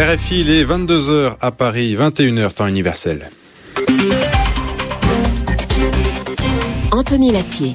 RFI, il est 22h à Paris, 21h temps universel. Anthony Latier.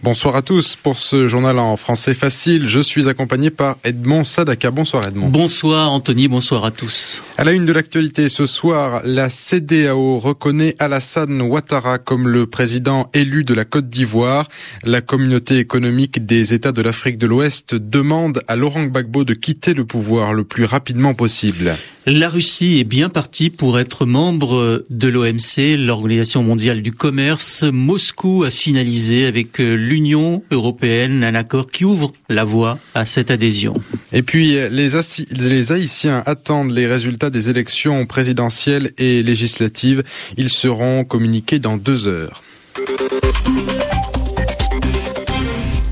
Bonsoir à tous. Pour ce journal en français facile, je suis accompagné par Edmond Sadaka. Bonsoir Edmond. Bonsoir Anthony, bonsoir à tous. À la une de l'actualité ce soir, la CDAO reconnaît Alassane Ouattara comme le président élu de la Côte d'Ivoire. La communauté économique des États de l'Afrique de l'Ouest demande à Laurent Gbagbo de quitter le pouvoir le plus rapidement possible. La Russie est bien partie pour être membre de l'OMC, l'Organisation mondiale du commerce. Moscou a finalisé avec l'Union européenne un accord qui ouvre la voie à cette adhésion. Et puis, les, les Haïtiens attendent les résultats des élections présidentielles et législatives. Ils seront communiqués dans deux heures.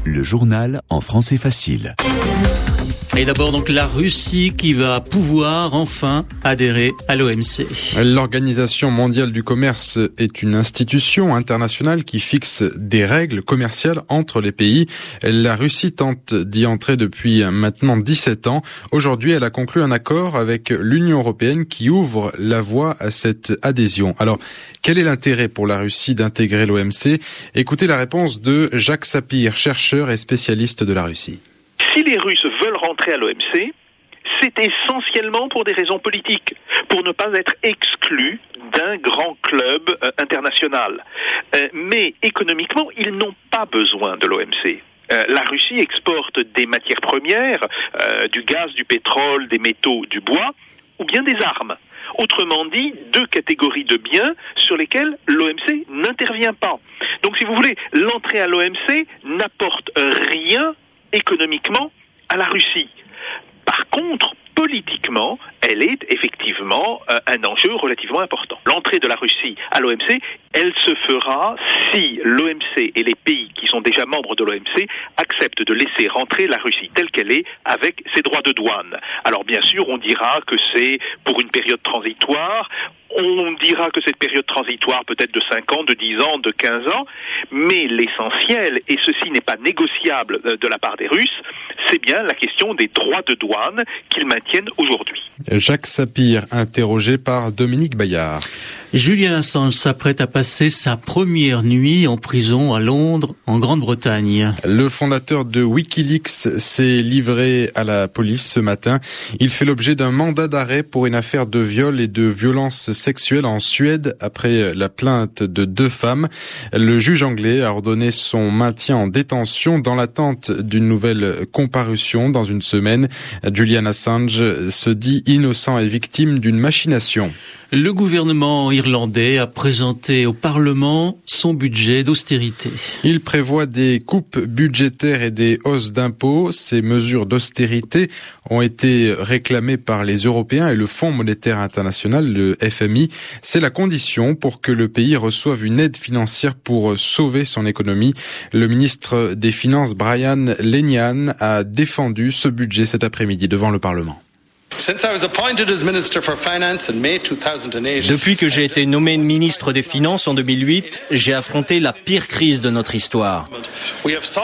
Le journal en français facile. Et d'abord donc la Russie qui va pouvoir enfin adhérer à l'OMC. L'Organisation mondiale du commerce est une institution internationale qui fixe des règles commerciales entre les pays. La Russie tente d'y entrer depuis maintenant 17 ans. Aujourd'hui, elle a conclu un accord avec l'Union européenne qui ouvre la voie à cette adhésion. Alors, quel est l'intérêt pour la Russie d'intégrer l'OMC Écoutez la réponse de Jacques Sapir, chercheur et spécialiste de la Russie. Si les Russes veulent rentrer à l'OMC, c'est essentiellement pour des raisons politiques, pour ne pas être exclus d'un grand club euh, international. Euh, mais économiquement, ils n'ont pas besoin de l'OMC. Euh, la Russie exporte des matières premières, du gaz, du pétrole, des métaux, du bois, ou bien des armes. Autrement dit, deux catégories de biens sur lesquelles l'OMC n'intervient pas. Donc, si vous voulez, l'entrée à l'OMC n'apporte rien économiquement à la Russie. Par contre, politiquement, elle est effectivement euh, un enjeu relativement important. L'entrée de la Russie à l'OMC, elle se fera si l'OMC et les pays qui sont déjà membres de l'OMC acceptent de laisser rentrer la Russie telle qu'elle est avec ses droits de douane. Alors bien sûr, on dira que c'est pour une période transitoire, on dira que cette période transitoire peut être de 5 ans, de 10 ans, de 15 ans, mais l'essentiel, et ceci n'est pas négociable euh, de la part des Russes, c'est bien la question des droits de douane qu'ils maintiennent aujourd'hui. Jacques Sapir, interrogé par Dominique Bayard. Julian Assange s'apprête à passer sa première nuit en prison à Londres, en Grande-Bretagne. Le fondateur de Wikileaks s'est livré à la police ce matin. Il fait l'objet d'un mandat d'arrêt pour une affaire de viol et de violence sexuelle en Suède après la plainte de deux femmes. Le juge anglais a ordonné son maintien en détention dans l'attente d'une nouvelle comparution dans une semaine. Julian Assange se dit innocent et victime d'une machination. Le gouvernement irlandais a présenté au Parlement son budget d'austérité. Il prévoit des coupes budgétaires et des hausses d'impôts. Ces mesures d'austérité ont été réclamées par les Européens et le Fonds monétaire international, le FMI. C'est la condition pour que le pays reçoive une aide financière pour sauver son économie. Le ministre des Finances, Brian Lenihan, a défendu ce budget cet après-midi devant le Parlement. Depuis que j'ai été nommé ministre des Finances en 2008, j'ai affronté la pire crise de notre histoire.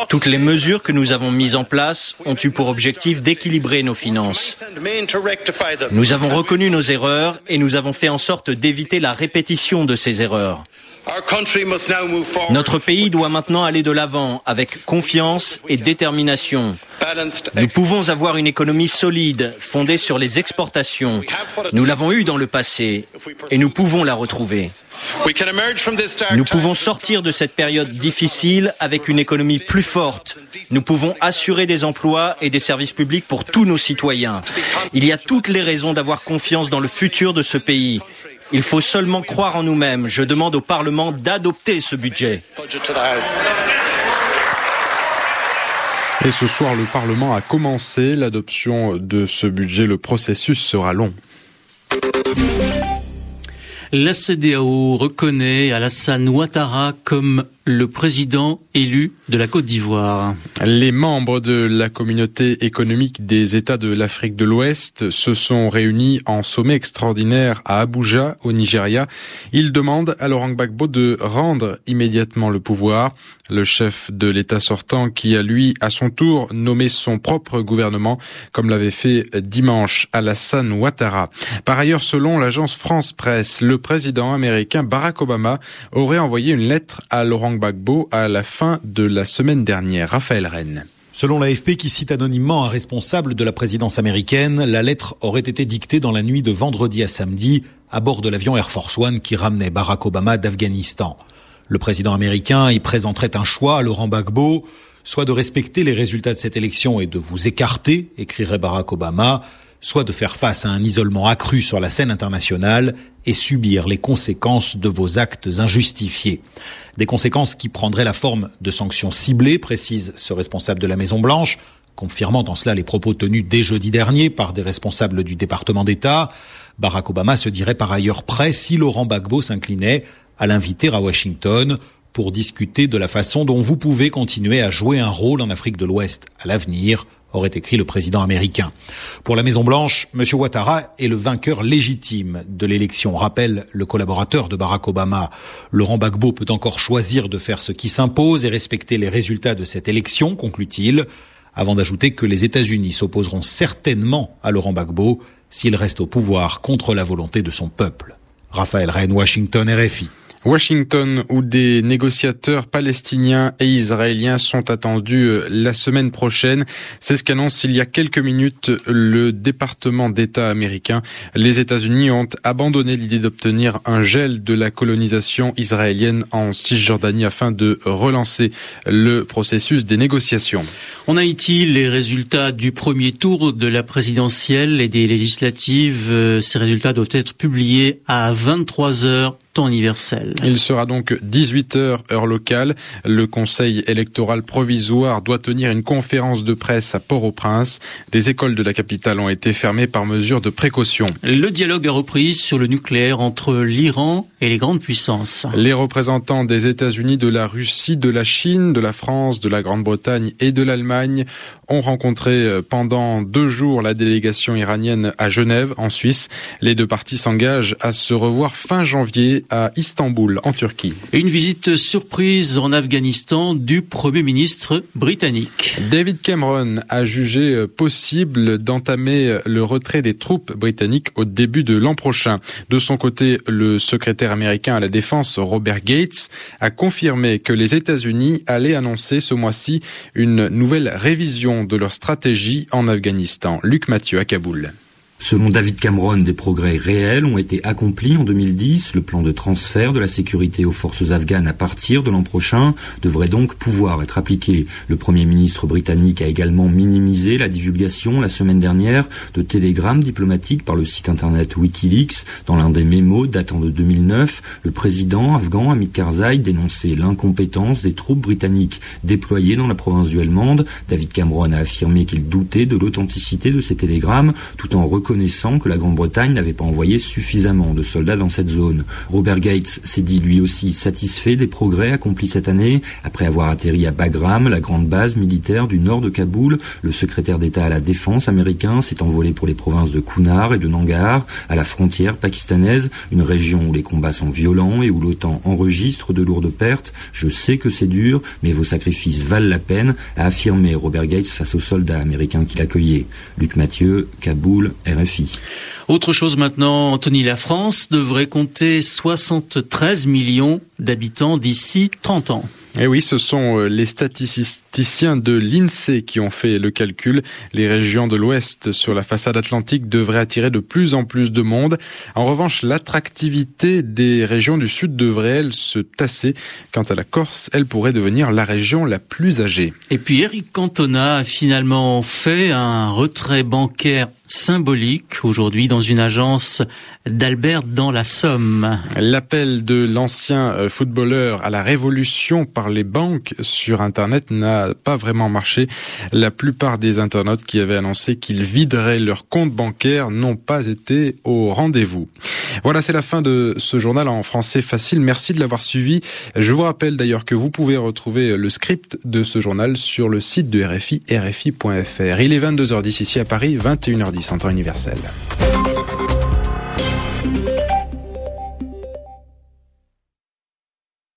Toutes les mesures que nous avons mises en place ont eu pour objectif d'équilibrer nos finances. Nous avons reconnu nos erreurs et nous avons fait en sorte d'éviter la répétition de ces erreurs. Notre pays doit maintenant aller de l'avant avec confiance et détermination. Nous pouvons avoir une économie solide, fondée sur les exportations. Nous l'avons eu dans le passé et nous pouvons la retrouver. Nous pouvons sortir de cette période difficile avec une économie plus forte. Nous pouvons assurer des emplois et des services publics pour tous nos citoyens. Il y a toutes les raisons d'avoir confiance dans le futur de ce pays. Il faut seulement croire en nous-mêmes. Je demande au Parlement d'adopter ce budget. Et ce soir, le Parlement a commencé l'adoption de ce budget. Le processus sera long. La CDAO reconnaît Alassane Ouattara comme le président élu de la Côte d'Ivoire. Les membres de la communauté économique des États de l'Afrique de l'Ouest se sont réunis en sommet extraordinaire à Abuja, au Nigeria. Ils demandent à Laurent Gbagbo de rendre immédiatement le pouvoir. Le chef de l'État sortant qui a lui, à son tour, nommé son propre gouvernement, comme l'avait fait dimanche Alassane Ouattara. Par ailleurs, selon l'agence France Presse, le président américain Barack Obama aurait envoyé une lettre à Laurent Gbagbo à la fin de la semaine dernière. Raphaël Rennes. Selon l'AFP qui cite anonymement un responsable de la présidence américaine, la lettre aurait été dictée dans la nuit de vendredi à samedi à bord de l'avion Air Force One qui ramenait Barack Obama d'Afghanistan. Le président américain y présenterait un choix à Laurent Gbagbo, soit de respecter les résultats de cette élection et de vous écarter, écrirait Barack Obama, soit de faire face à un isolement accru sur la scène internationale et subir les conséquences de vos actes injustifiés. Des conséquences qui prendraient la forme de sanctions ciblées, précise ce responsable de la Maison Blanche, confirmant en cela les propos tenus dès jeudi dernier par des responsables du département d'État. Barack Obama se dirait par ailleurs prêt, si Laurent Gbagbo s'inclinait, à l'inviter à Washington pour discuter de la façon dont vous pouvez continuer à jouer un rôle en Afrique de l'Ouest à l'avenir aurait écrit le président américain. Pour la Maison Blanche, M. Ouattara est le vainqueur légitime de l'élection, rappelle le collaborateur de Barack Obama. Laurent Gbagbo peut encore choisir de faire ce qui s'impose et respecter les résultats de cette élection, conclut-il, avant d'ajouter que les États-Unis s'opposeront certainement à Laurent Gbagbo s'il reste au pouvoir contre la volonté de son peuple. Raphaël Rennes, Washington, RFI. Washington, où des négociateurs palestiniens et israéliens sont attendus euh, la semaine prochaine. C'est ce qu'annonce il y a quelques minutes le département d'État américain. Les États-Unis ont abandonné l'idée d'obtenir un gel de la colonisation israélienne en Cisjordanie afin de relancer le processus des négociations. En Haïti, les résultats du premier tour de la présidentielle et des législatives, euh, ces résultats doivent être publiés à 23 heures temps universel. Il sera donc 18 heures heure locale. Le Conseil électoral provisoire doit tenir une conférence de presse à Port-au-Prince. Les écoles de la capitale ont été fermées par mesure de précaution. Le dialogue a repris sur le nucléaire entre l'Iran et les grandes puissances. Les représentants des États-Unis, de la Russie, de la Chine, de la France, de la Grande-Bretagne et de l'Allemagne ont rencontré euh, pendant deux jours la délégation iranienne à Genève, en Suisse. Les deux parties s'engagent à se revoir fin janvier à Istanbul, en Turquie. Une visite surprise en Afghanistan du Premier ministre britannique. David Cameron a jugé euh, possible d'entamer euh, le retrait des troupes britanniques au début de l'an prochain. De son côté, le secrétaire américain à la défense, Robert Gates, a confirmé que les États-Unis allaient annoncer ce mois-ci une nouvelle révision de leur stratégie en Afghanistan. Luc Mathieu à Kaboul. Selon David Cameron, des progrès réels ont été accomplis en 2010. Le plan de transfert de la sécurité aux forces afghanes à partir de l'an prochain devrait donc pouvoir être appliqué. Le Premier ministre britannique a également minimisé la divulgation la semaine dernière de télégrammes diplomatiques par le site internet Wikileaks. Dans l'un des mémos datant de 2009, le président afghan Hamid Karzai dénonçait l'incompétence des troupes britanniques déployées dans la province du Helmand. David Cameron a affirmé qu'il doutait de l'authenticité de ces télégrammes tout en reconnaissant reconnaissant que la Grande-Bretagne n'avait pas envoyé suffisamment de soldats dans cette zone. Robert Gates s'est dit lui aussi satisfait des progrès accomplis cette année. Après avoir atterri à Bagram, la grande base militaire du nord de Kaboul, le secrétaire d'État à la défense américain s'est envolé pour les provinces de Kunar et de Nangar, à la frontière pakistanaise, une région où les combats sont violents et où l'OTAN enregistre de lourdes pertes. Je sais que c'est dur, mais vos sacrifices valent la peine, a affirmé Robert Gates face aux soldats américains qui l'accueillaient. Luc Mathieu, Kaboul, Autre chose maintenant, Anthony, la France devrait compter 73 millions d'habitants d'ici 30 ans. Eh oui, ce sont euh, les statisticiens de l'INSEE qui ont fait le calcul. Les régions de l'Ouest sur la façade atlantique devraient attirer de plus en plus de monde. En revanche, l'attractivité des régions du Sud devrait, elle, se tasser. Quant à la Corse, elle pourrait devenir la région la plus âgée. Et puis Eric Cantona a finalement fait un retrait bancaire symbolique aujourd'hui dans une agence d'Albert dans la Somme. L'appel de l'ancien euh, footballeur à la révolution par les banques sur Internet n'a n'a pas vraiment marché. La plupart des internautes qui avaient annoncé qu'ils videraient leur compte bancaire n'ont pas été au rendez-vous. Voilà, c'est la fin de ce journal en français facile. Merci de l'avoir suivi. Je vous rappelle d'ailleurs que vous pouvez retrouver le script de ce journal sur le site de RFI, rfi.fr. Il est 22h10 ici à Paris, 21h10 temps universel.